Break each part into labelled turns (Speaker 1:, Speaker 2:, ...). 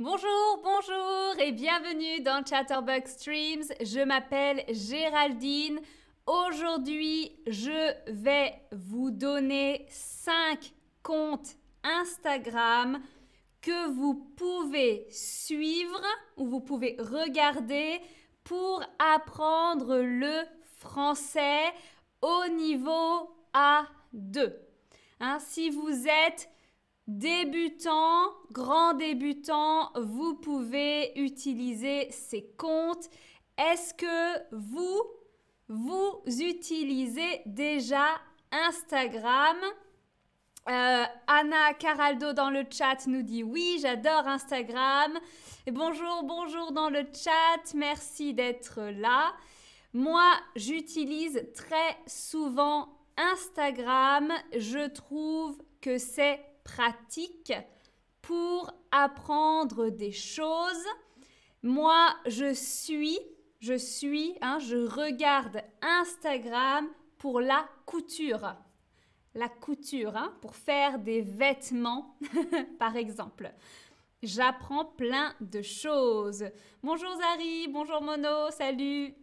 Speaker 1: Bonjour, bonjour et bienvenue dans Chatterbug Streams. Je m'appelle Géraldine. Aujourd'hui, je vais vous donner 5 comptes Instagram que vous pouvez suivre ou vous pouvez regarder pour apprendre le français au niveau A2. Hein, si vous êtes débutant, grand débutant, vous pouvez utiliser ces comptes. Est-ce que vous, vous utilisez déjà Instagram? Euh, Anna Caraldo dans le chat nous dit oui, j'adore Instagram. Bonjour, bonjour dans le chat, merci d'être là. Moi, j'utilise très souvent Instagram. Je trouve que c'est pratique pour apprendre des choses. Moi, je suis, je suis, hein, je regarde Instagram pour la couture. La couture, hein, pour faire des vêtements, par exemple. J'apprends plein de choses. Bonjour Zari, bonjour Mono, salut.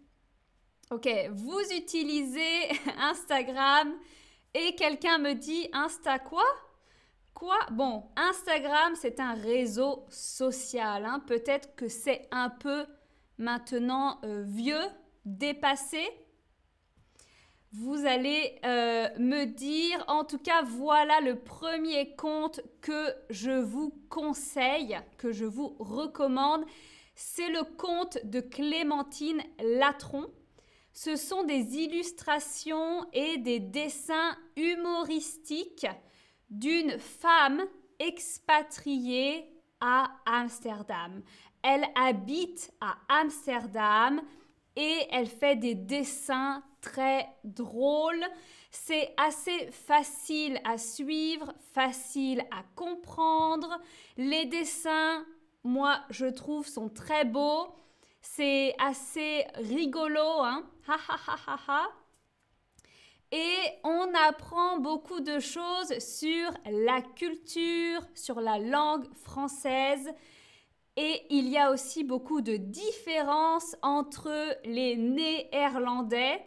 Speaker 1: Ok, vous utilisez Instagram et quelqu'un me dit Insta quoi? Quoi? Bon, Instagram, c'est un réseau social. Hein. Peut-être que c'est un peu maintenant euh, vieux, dépassé. Vous allez euh, me dire, en tout cas, voilà le premier compte que je vous conseille, que je vous recommande. C'est le compte de Clémentine Latron. Ce sont des illustrations et des dessins humoristiques d'une femme expatriée à Amsterdam. Elle habite à Amsterdam et elle fait des dessins très drôles. C'est assez facile à suivre, facile à comprendre. Les dessins, moi, je trouve, sont très beaux. C'est assez rigolo, hein. Ha ha ha ha ha. Et on apprend beaucoup de choses sur la culture, sur la langue française. Et il y a aussi beaucoup de différences entre les néerlandais,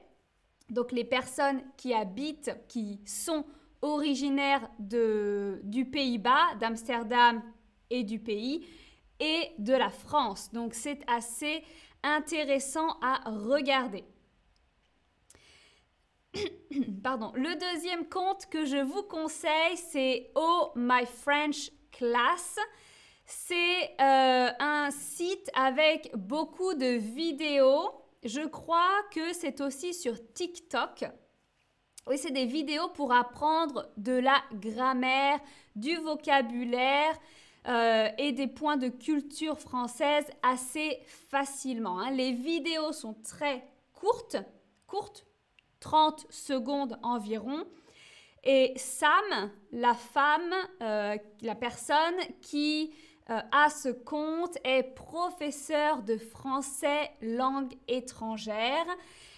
Speaker 1: donc les personnes qui habitent, qui sont originaires du Pays-Bas, d'Amsterdam et du pays, et de la France. Donc c'est assez intéressant à regarder. Pardon. Le deuxième compte que je vous conseille, c'est Oh My French Class. C'est euh, un site avec beaucoup de vidéos. Je crois que c'est aussi sur TikTok. Oui, c'est des vidéos pour apprendre de la grammaire, du vocabulaire euh, et des points de culture française assez facilement. Hein. Les vidéos sont très courtes, courtes, 30 secondes environ. Et Sam, la femme, euh, la personne qui euh, a ce compte, est professeure de français langue étrangère.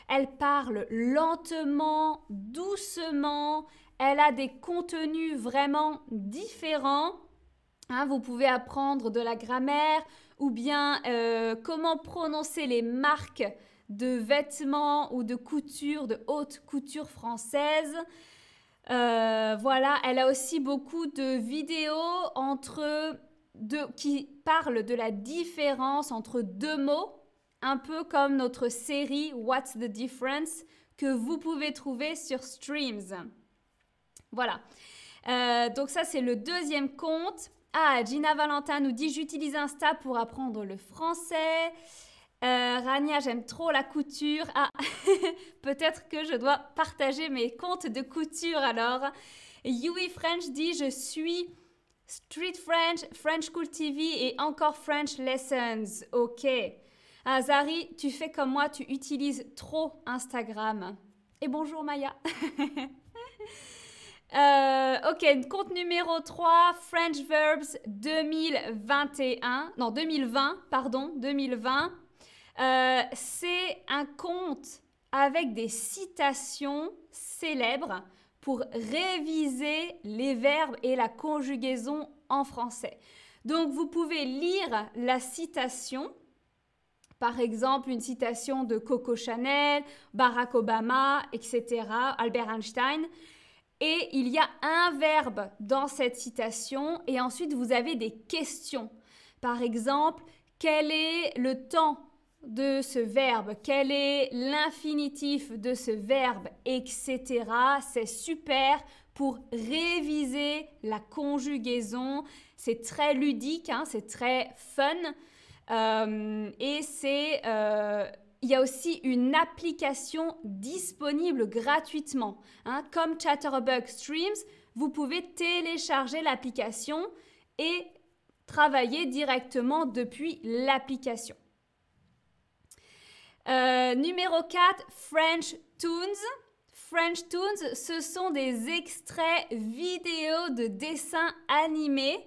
Speaker 1: Elle parle lentement, doucement. Elle a des contenus vraiment différents. Hein, vous pouvez apprendre de la grammaire ou bien euh, comment prononcer les marques de vêtements ou de couture, de haute couture française. Euh, voilà, elle a aussi beaucoup de vidéos entre qui parlent de la différence entre deux mots, un peu comme notre série What's the Difference que vous pouvez trouver sur Streams. Voilà. Euh, donc ça, c'est le deuxième compte. Ah, Gina Valentin nous dit j'utilise Insta pour apprendre le français. Euh, Rania, j'aime trop la couture. Ah, peut-être que je dois partager mes comptes de couture alors. Yui French dit Je suis Street French, French School TV et encore French Lessons. Ok. Ah, Zari, tu fais comme moi, tu utilises trop Instagram. Et bonjour Maya. Euh, ok, compte numéro 3, French Verbs 2021. Non, 2020, pardon, 2020. Euh, c'est un conte avec des citations célèbres pour réviser les verbes et la conjugaison en français. Donc vous pouvez lire la citation, par exemple une citation de Coco Chanel, Barack Obama, etc., Albert Einstein. Et il y a un verbe dans cette citation et ensuite vous avez des questions. Par exemple, quel est le temps de ce verbe, quel est l'infinitif de ce verbe, etc. C'est super pour réviser la conjugaison. C'est très ludique, hein, c'est très fun. Euh, et c'est, euh, il y a aussi une application disponible gratuitement. Hein. comme Chatterbug Streams, vous pouvez télécharger l'application et travailler directement depuis l'application. Euh, numéro 4, French Tunes. French Tunes, ce sont des extraits vidéo de dessins animés.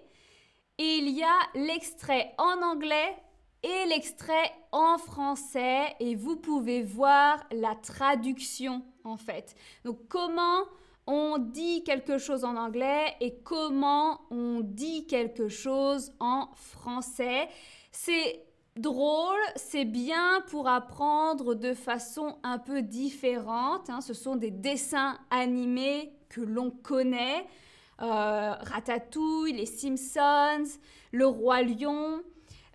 Speaker 1: Et il y a l'extrait en anglais et l'extrait en français. Et vous pouvez voir la traduction en fait. Donc comment on dit quelque chose en anglais et comment on dit quelque chose en français. C'est drôle, c'est bien pour apprendre de façon un peu différente. Hein. Ce sont des dessins animés que l'on connaît. Euh, Ratatouille, les Simpsons, Le Roi Lion.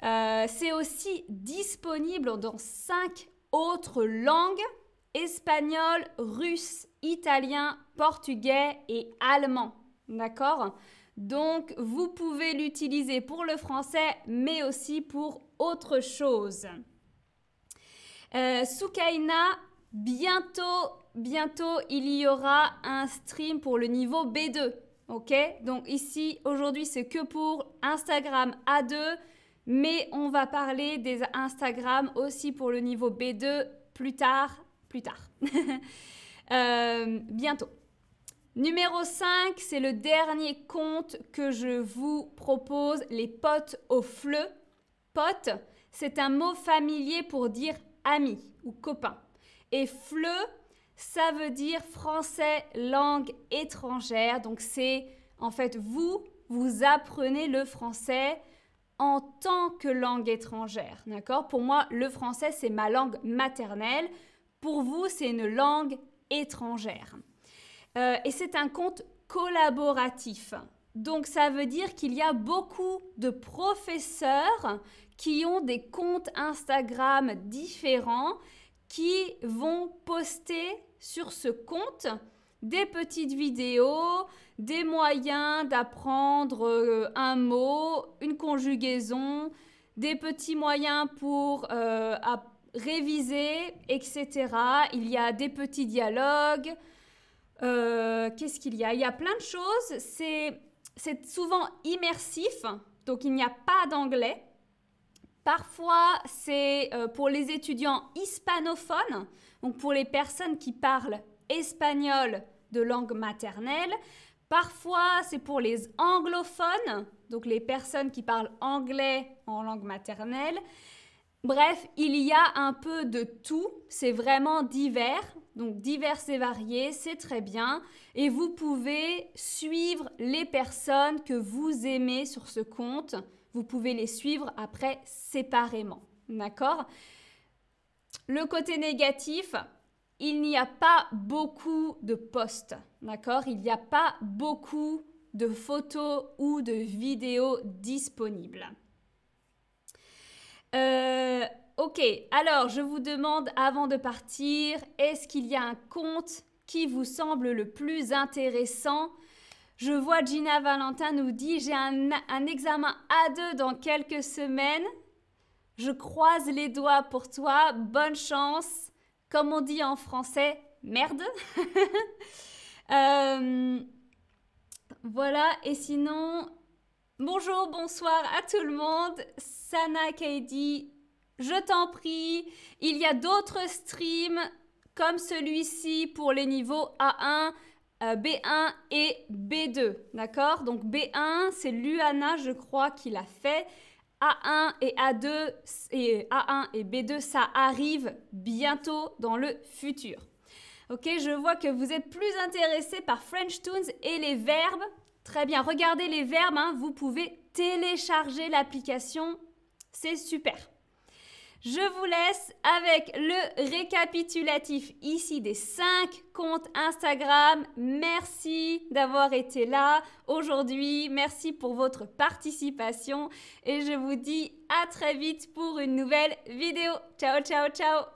Speaker 1: Euh, c'est aussi disponible dans cinq autres langues espagnol, russe, italien, portugais et allemand. D'accord? Donc, vous pouvez l'utiliser pour le français, mais aussi pour autre chose. Euh, Soukaina, bientôt, bientôt, il y aura un stream pour le niveau B2. Ok? Donc ici, aujourd'hui, c'est que pour Instagram A2, mais on va parler des Instagram aussi pour le niveau B2 plus tard, plus tard. Euh, bientôt. Numéro 5, c'est le dernier compte que je vous propose, les potes au fleu. Pote, c'est un mot familier pour dire ami ou copain. Et fleu, ça veut dire français langue étrangère. Donc c'est en fait vous, vous apprenez le français en tant que langue étrangère. D'accord? Pour moi, le français, c'est ma langue maternelle. Pour vous, c'est une langue étrangère. Euh, et c'est un compte collaboratif. Donc ça veut dire qu'il y a beaucoup de professeurs qui ont des comptes Instagram différents qui vont poster sur ce compte des petites vidéos, des moyens d'apprendre euh, un mot, une conjugaison, des petits moyens pour euh, réviser, etc. Il y a des petits dialogues. Euh, qu'est-ce qu'il y a? Il y a plein de choses. C'est souvent immersif, donc il n'y a pas d'anglais. Parfois, c'est euh, pour les étudiants hispanophones, donc pour les personnes qui parlent espagnol de langue maternelle. Parfois, c'est pour les anglophones, donc les personnes qui parlent anglais en langue maternelle. Bref, il y a un peu de tout, c'est vraiment divers, donc divers et variés, c'est très bien. Et vous pouvez suivre les personnes que vous aimez sur ce compte vous pouvez les suivre après séparément. D'accord? Le côté négatif, il n'y a pas beaucoup de posts. D'accord? Il n'y a pas beaucoup de photos ou de vidéos disponibles. Euh, ok, alors je vous demande avant de partir, est-ce qu'il y a un compte qui vous semble le plus intéressant? Je vois Gina Valentin nous dit j'ai un, examen A2 dans quelques semaines. Je croise les doigts pour toi. Bonne chance. Comme on dit en français, merde. Euh, voilà. Et sinon, bonjour, bonsoir à tout le monde. Sana Kaidi, je t'en prie. Il y a d'autres streams comme celui-ci pour les niveaux A1. Euh, B1 et B2, d'accord? Donc B1, c'est Luana, je crois, qui l'a fait. A1 et A2 et A1 et B2, ça arrive bientôt dans le futur. Ok, je vois que vous êtes plus intéressés par French Tunes et les verbes. Très bien, regardez les verbes, hein. vous pouvez télécharger l'application. C'est super. Je vous laisse avec le récapitulatif ici des 5 comptes Instagram. Merci d'avoir été là aujourd'hui. Merci pour votre participation et je vous dis à très vite pour une nouvelle vidéo. Ciao, ciao, ciao